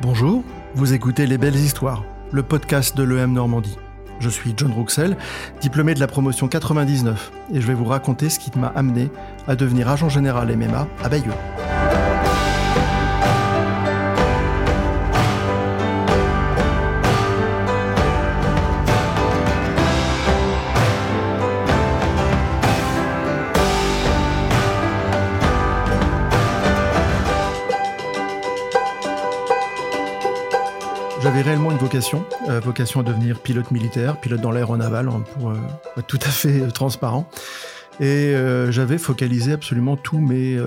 Bonjour, vous écoutez Les Belles Histoires, le podcast de l'EM Normandie. Je suis John Rouxel, diplômé de la promotion 99, et je vais vous raconter ce qui m'a amené à devenir agent général MMA à Bayeux. J'avais réellement une vocation, euh, vocation à devenir pilote militaire, pilote dans l'aéronaval, hein, pour euh, être tout à fait euh, transparent. Et euh, j'avais focalisé absolument tous mes,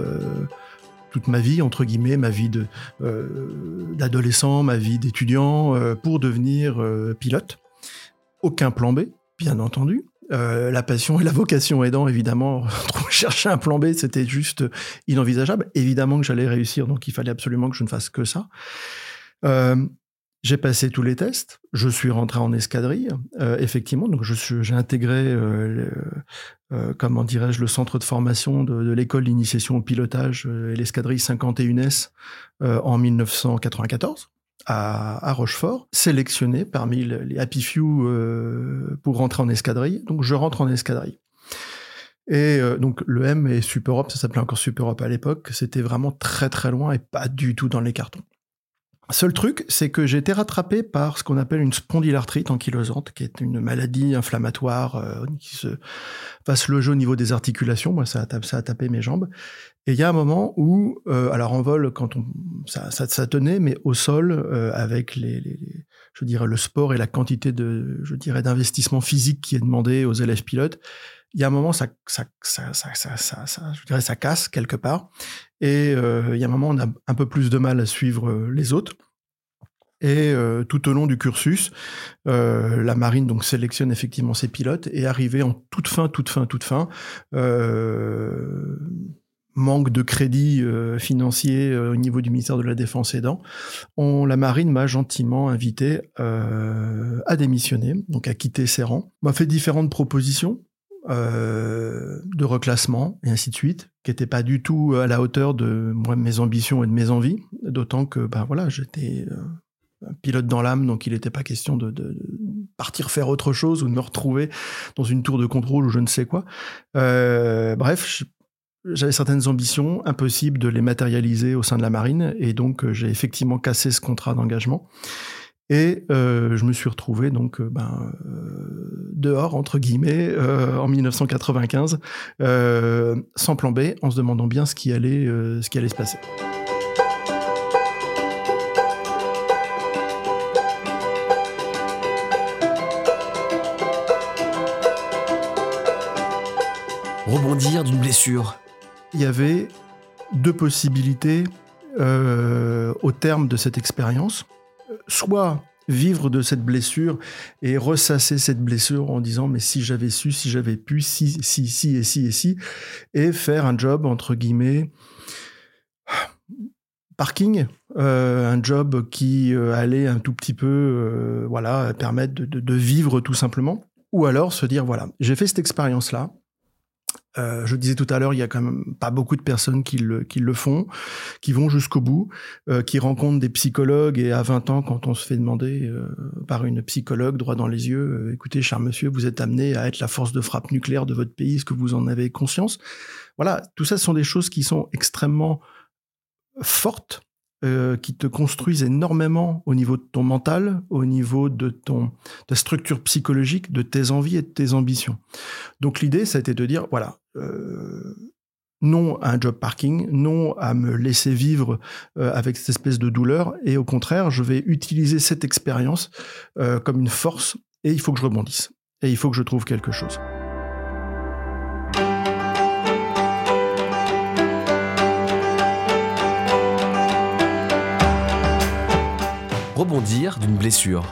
toute ma vie, entre guillemets, ma vie d'adolescent, ma vie d'étudiant, pour devenir pilote. Aucun plan B, bien entendu. La passion et la vocation aidant, évidemment, chercher un plan B, c'était juste inenvisageable. Évidemment que j'allais réussir, donc il fallait absolument que je ne fasse que ça. J'ai passé tous les tests, je suis rentré en escadrille, euh, effectivement, donc j'ai intégré, euh, euh, comment dirais-je, le centre de formation de, de l'école d'initiation au pilotage euh, et l'escadrille 51S euh, en 1994 à, à, Rochefort, sélectionné parmi le, les Happy Few euh, pour rentrer en escadrille. Donc je rentre en escadrille. Et euh, donc le M et Super Europe, ça s'appelait encore Super Europe à l'époque, c'était vraiment très très loin et pas du tout dans les cartons. Seul truc, c'est que j'ai été rattrapé par ce qu'on appelle une spondylarthrite ankylosante, qui est une maladie inflammatoire euh, qui se passe le jeu au niveau des articulations. Moi, ça a, tapé, ça mes jambes. Et il y a un moment où, euh, alors en vol, quand on, ça, tenait, mais au sol, euh, avec les, je dirais, le sport et la quantité de, je dirais, d'investissement physique qui est demandé aux élèves pilotes, il y a un moment, ça, ça, ça, ça, je dirais, ça casse quelque part. Et euh, il y a un moment, on a un peu plus de mal à suivre euh, les autres. Et euh, tout au long du cursus, la marine donc sélectionne effectivement ses pilotes et arrivé en toute fin, toute fin, toute fin, manque de crédit financier au niveau du ministère de la Défense aidant, on, la marine m'a gentiment invité à démissionner, donc à quitter ses rangs. M'a fait différentes propositions euh, de reclassement et ainsi de suite, qui n'étaient pas du tout à la hauteur de moi, mes ambitions et de mes envies, d'autant que ben voilà, j'étais euh, un pilote dans l'âme, donc il n'était pas question de, partir faire autre chose ou de me retrouver dans une tour de contrôle ou je ne sais quoi. Euh, bref, j'avais certaines ambitions, impossible de les matérialiser au sein de la marine, et donc j'ai effectivement cassé ce contrat d'engagement. Et je me suis retrouvé donc ben, dehors entre guillemets euh, en 1995, euh, sans plan B, en se demandant bien ce qui allait, ce qui allait se passer. Rebondir d'une blessure. Il y avait deux possibilités euh, au terme de cette expérience. Soit vivre de cette blessure et ressasser cette blessure en disant mais si j'avais su, si j'avais pu, si, si, si et si et si, et faire un job entre guillemets parking, euh, un job qui euh, allait un tout petit peu euh, voilà permettre de, vivre tout simplement, ou alors se dire voilà j'ai fait cette expérience là, euh, je disais tout à l'heure, il y a quand même pas beaucoup de personnes qui le, qui le font, qui vont jusqu'au bout, euh, qui rencontrent des psychologues et à 20 ans, quand on se fait demander euh, par une psychologue droit dans les yeux, euh, écoutez, cher monsieur, vous êtes amené à être la force de frappe nucléaire de votre pays, est-ce que vous en avez conscience? Voilà, tout ça ce sont des choses qui sont extrêmement fortes, euh, qui te construisent énormément au niveau de ton mental, au niveau de ton ta structure psychologique, de tes envies et de tes ambitions. Donc l'idée, ça a été de dire, voilà, euh, non à un job parking, non à me laisser vivre euh, avec cette espèce de douleur, et au contraire, je vais utiliser cette expérience comme une force, et il faut que je rebondisse, et il faut que je trouve quelque chose. Rebondir d'une blessure.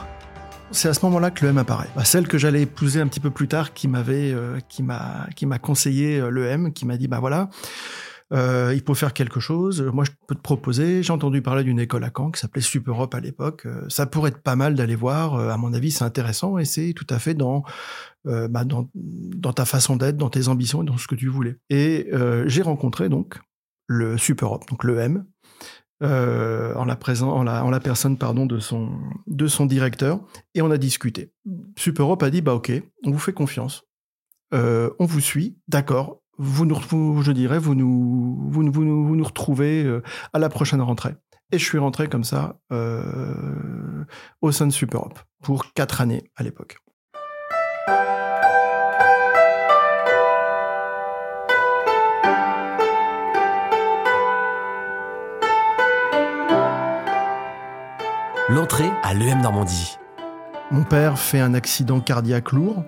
C'est à ce moment-là que le M apparaît. Bah, celle que j'allais épouser un petit peu plus tard, qui m'avait, euh, qui m'a, qui m'a conseillé euh, le M, qui m'a dit, bah voilà, euh, il faut faire quelque chose. Moi, je peux te proposer. J'ai entendu parler d'une école à Caen qui s'appelait Super Europe à l'époque. Ça pourrait être pas mal d'aller voir. À mon avis, c'est intéressant et c'est tout à fait dans, bah, dans, dans ta façon d'être, dans tes ambitions et dans ce que tu voulais. Et j'ai rencontré donc le Super Europe, donc le M, euh, en, la présent, en, la, en la personne pardon, de, son, de son directeur, et on a discuté. Super Europe a dit, bah ok, on vous fait confiance, euh, on vous suit, d'accord, vous nous, je dirais, vous nous, vous, vous, nous, vous nous retrouvez euh, à la prochaine rentrée. Et je suis rentré comme ça euh, au sein de Super Europe pour quatre années à l'époque. L'entrée à l'EM Normandie. Mon père fait un accident cardiaque lourd.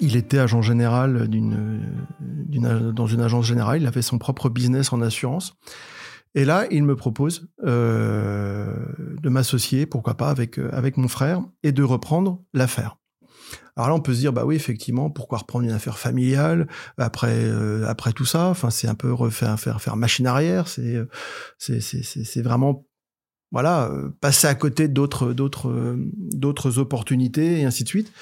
Il était agent général dans une agence générale. Il avait son propre business en assurance. Et là, il me propose euh, de m'associer, pourquoi pas, avec, avec mon frère et de reprendre l'affaire. Alors là, on peut se dire, bah oui, effectivement, pourquoi reprendre une affaire familiale après, euh, après tout ça? Enfin, c'est un peu refaire faire, faire machine arrière. C'est, c'est, c'est, c'est vraiment voilà, euh, passer à côté d'autres, d'autres, euh, d'autres opportunités et ainsi de suite.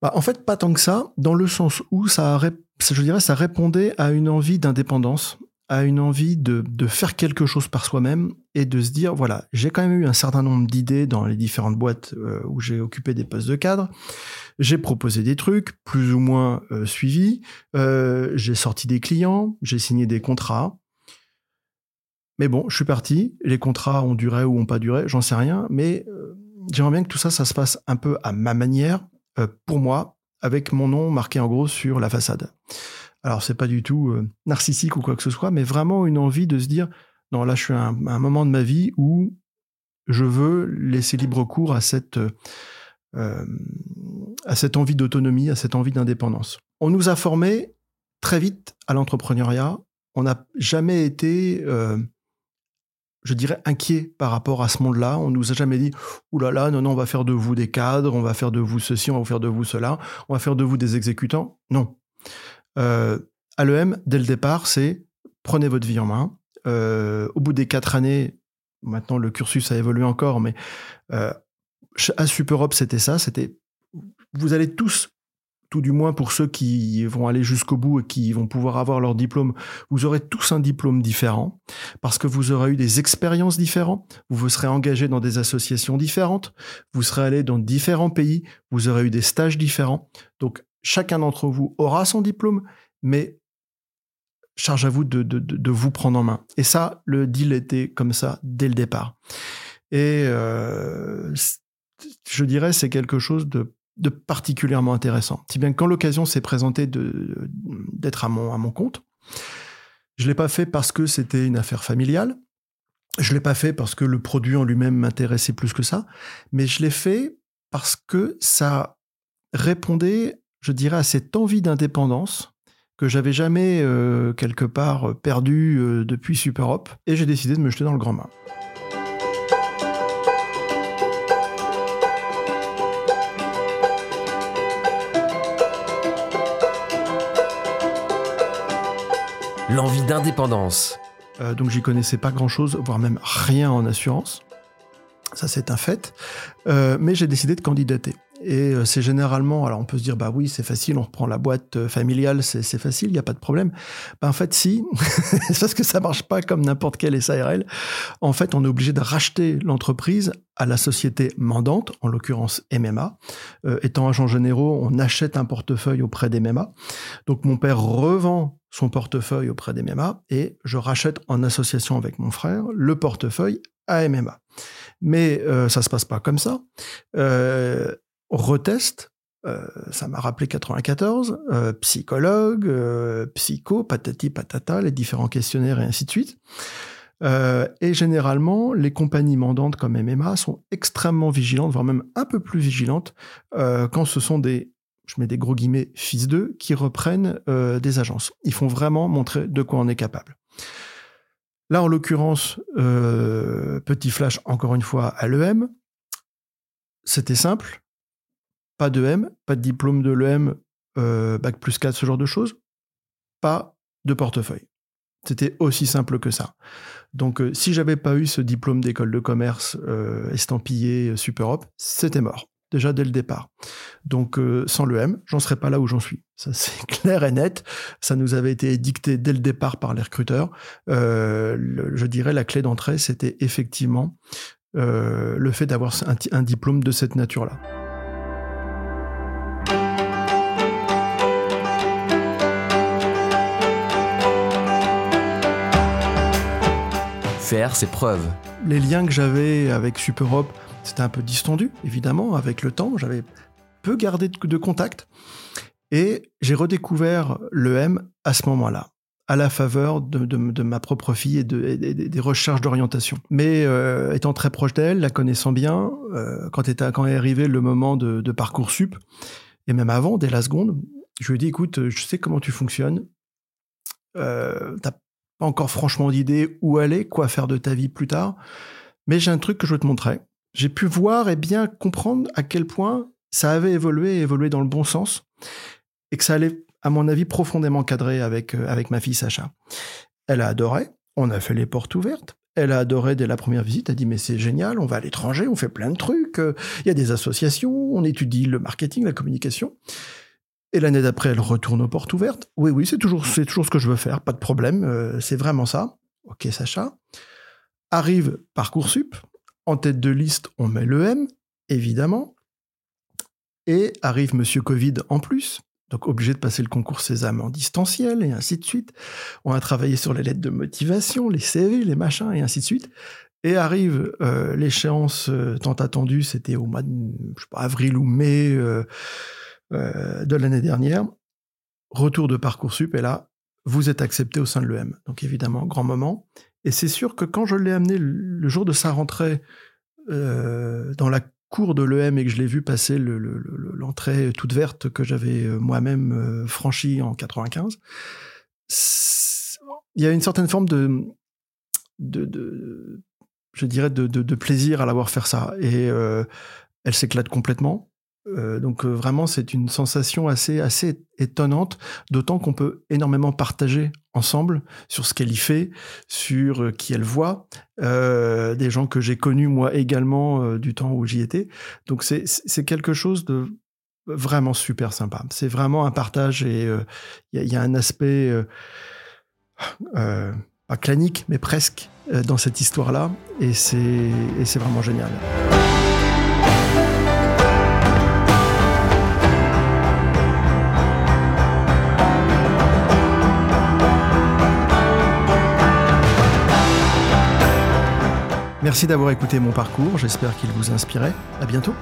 Bah, en fait, pas tant que ça, dans le sens où ça, je dirais, ça répondait à une envie d'indépendance, à une envie de, de faire quelque chose par soi-même et de se dire, voilà, j'ai quand même eu un certain nombre d'idées dans les différentes boîtes euh, où j'ai occupé des postes de cadre. J'ai proposé des trucs, plus ou moins suivis. J'ai sorti des clients, j'ai signé des contrats. Mais bon, je suis parti. Les contrats ont duré ou ont pas duré, j'en sais rien. Mais euh, j'aimerais bien que tout ça, ça se passe un peu à ma manière, euh, pour moi, avec mon nom marqué en gros sur la façade. Alors, c'est pas du tout euh, narcissique ou quoi que ce soit, mais vraiment une envie de se dire non, là, je suis à un, moment de ma vie où je veux laisser libre cours à cette, euh, à cette envie d'autonomie, à cette envie d'indépendance. On nous a formés très vite à l'entrepreneuriat. On n'a jamais été, je dirais, inquiet par rapport à ce monde-là. On nous a jamais dit, ouh là là, non, non, on va faire de vous des cadres, on va faire de vous ceci, on va faire de vous cela, on va faire de vous des exécutants. Non. Euh, à l'EM, dès le départ, c'est prenez votre vie en main. Euh, au bout des quatre années, maintenant le cursus a évolué encore, mais à Super Europe, c'était ça. C'était vous allez tous, tout du moins pour ceux qui vont aller jusqu'au bout et qui vont pouvoir avoir leur diplôme, vous aurez tous un diplôme différent parce que vous aurez eu des expériences différentes. Vous vous serez engagé dans des associations différentes. Vous serez allé dans différents pays. Vous aurez eu des stages différents. Donc chacun d'entre vous aura son diplôme, mais charge à vous de, de, de, vous prendre en main. Et ça, le deal était comme ça dès le départ. Et euh, je dirais, c'est quelque chose de, de, particulièrement intéressant. Si bien que quand l'occasion s'est présentée d'être à mon, à mon compte, je ne l'ai pas fait parce que c'était une affaire familiale. Je ne l'ai pas fait parce que le produit en lui-même m'intéressait plus que ça. Mais je l'ai fait parce que ça répondait, je dirais, à cette envie d'indépendance que j'avais jamais euh, quelque part perdu euh, depuis Super Hop, et j'ai décidé de me jeter dans le grand bain. L'envie d'indépendance. Euh, donc j'y connaissais pas grand-chose, voire même rien en assurance. Ça c'est un fait. Euh, mais j'ai décidé de candidater. Et c'est généralement, alors on peut se dire, bah oui, c'est facile, on reprend la boîte familiale, c'est facile, il n'y a pas de problème. Bah en fait, si, c'est parce que ça marche pas comme n'importe quelle SARL. En fait, on est obligé de racheter l'entreprise à la société mandante, en l'occurrence MMA. Euh, étant agent généraux, on achète un portefeuille auprès des MMA. Donc mon père revend son portefeuille auprès des MMA et je rachète en association avec mon frère le portefeuille à MMA. Mais euh, ça se passe pas comme ça. Euh, reteste, euh, ça m'a rappelé 94, euh, psychologue, euh, psycho, patati patata, les différents questionnaires et ainsi de suite. Et généralement, les compagnies mandantes comme MMA sont extrêmement vigilantes, voire même un peu plus vigilantes, quand ce sont des, je mets des gros guillemets, fils d'eux, qui reprennent des agences. Ils font vraiment montrer de quoi on est capable. Là, en l'occurrence, petit flash encore une fois à l'EM, c'était simple, pas de M, pas de diplôme de l'EM, euh, bac plus 4, ce genre de choses, pas de portefeuille. C'était aussi simple que ça. Donc, euh, si j'avais pas eu ce diplôme d'école de commerce euh, estampillé Super Hop, c'était mort. déjà dès le départ. Donc sans le M, j'en serais pas là où j'en suis. Ça c'est clair et net. Ça nous avait été dicté dès le départ par les recruteurs. Je dirais la clé d'entrée, c'était effectivement le fait d'avoir un, diplôme de cette nature-là. Ses preuves. Les liens que j'avais avec Superop, c'était un peu distendu, évidemment, avec le temps. J'avais peu gardé de, contact. Et j'ai redécouvert le M à ce moment-là, à la faveur de, ma propre fille et, des recherches d'orientation. Mais euh, étant très proche d'elle, la connaissant bien, euh, quand, est, quand est arrivé le moment de, de Parcoursup, et même avant, dès la seconde, je lui ai dit, écoute, je sais comment tu fonctionnes. Euh, pas encore franchement d'idée où aller, quoi faire de ta vie plus tard, mais j'ai un truc que je veux te montrer j'ai pu voir et bien comprendre à quel point ça avait évolué et évolué dans le bon sens et que ça allait, à mon avis, profondément cadrer avec, euh, avec ma fille Sacha. Elle a adoré, on a fait les portes ouvertes. Elle a adoré dès la première visite, elle a dit mais c'est génial, on va à l'étranger, on fait plein de trucs, euh, il y a des associations, on étudie le marketing, la communication. Et l'année d'après, elle retourne aux portes ouvertes. Oui, oui, c'est toujours, c'est toujours ce que je veux faire, pas de problème, euh, c'est vraiment ça. Ok, Sacha. Arrive Parcoursup, en tête de liste, on met le M, évidemment. Et arrive Monsieur Covid en plus, donc obligé de passer le concours Sésame en distanciel et ainsi de suite. On a travaillé sur les lettres de motivation, les CV, les machins et ainsi de suite. Et arrive euh, l'échéance euh, tant attendue, c'était au mois de ou mai de l'année dernière. Retour de Parcoursup et là, vous êtes accepté au sein de l'EM. Donc évidemment, grand moment. Et c'est sûr que quand je l'ai amené le jour de sa rentrée euh, dans la cour de l'EM et que je l'ai vu passer l'entrée toute verte que j'avais euh, moi-même euh, franchie en 95, il y a une certaine forme de, je dirais, de, plaisir à l'avoir faire ça. Et elle s'éclate complètement. Euh, donc euh, vraiment, c'est une sensation assez, assez étonnante, d'autant qu'on peut énormément partager ensemble sur ce qu'elle y fait, sur euh, qui elle voit, des gens que j'ai connus moi également du temps où j'y étais. Donc c'est quelque chose de vraiment super sympa. C'est vraiment un partage et il y, y, a un aspect pas clanique, mais presque dans cette histoire-là, et c'est vraiment génial. Merci d'avoir écouté mon parcours, j'espère qu'il vous inspirait. À bientôt.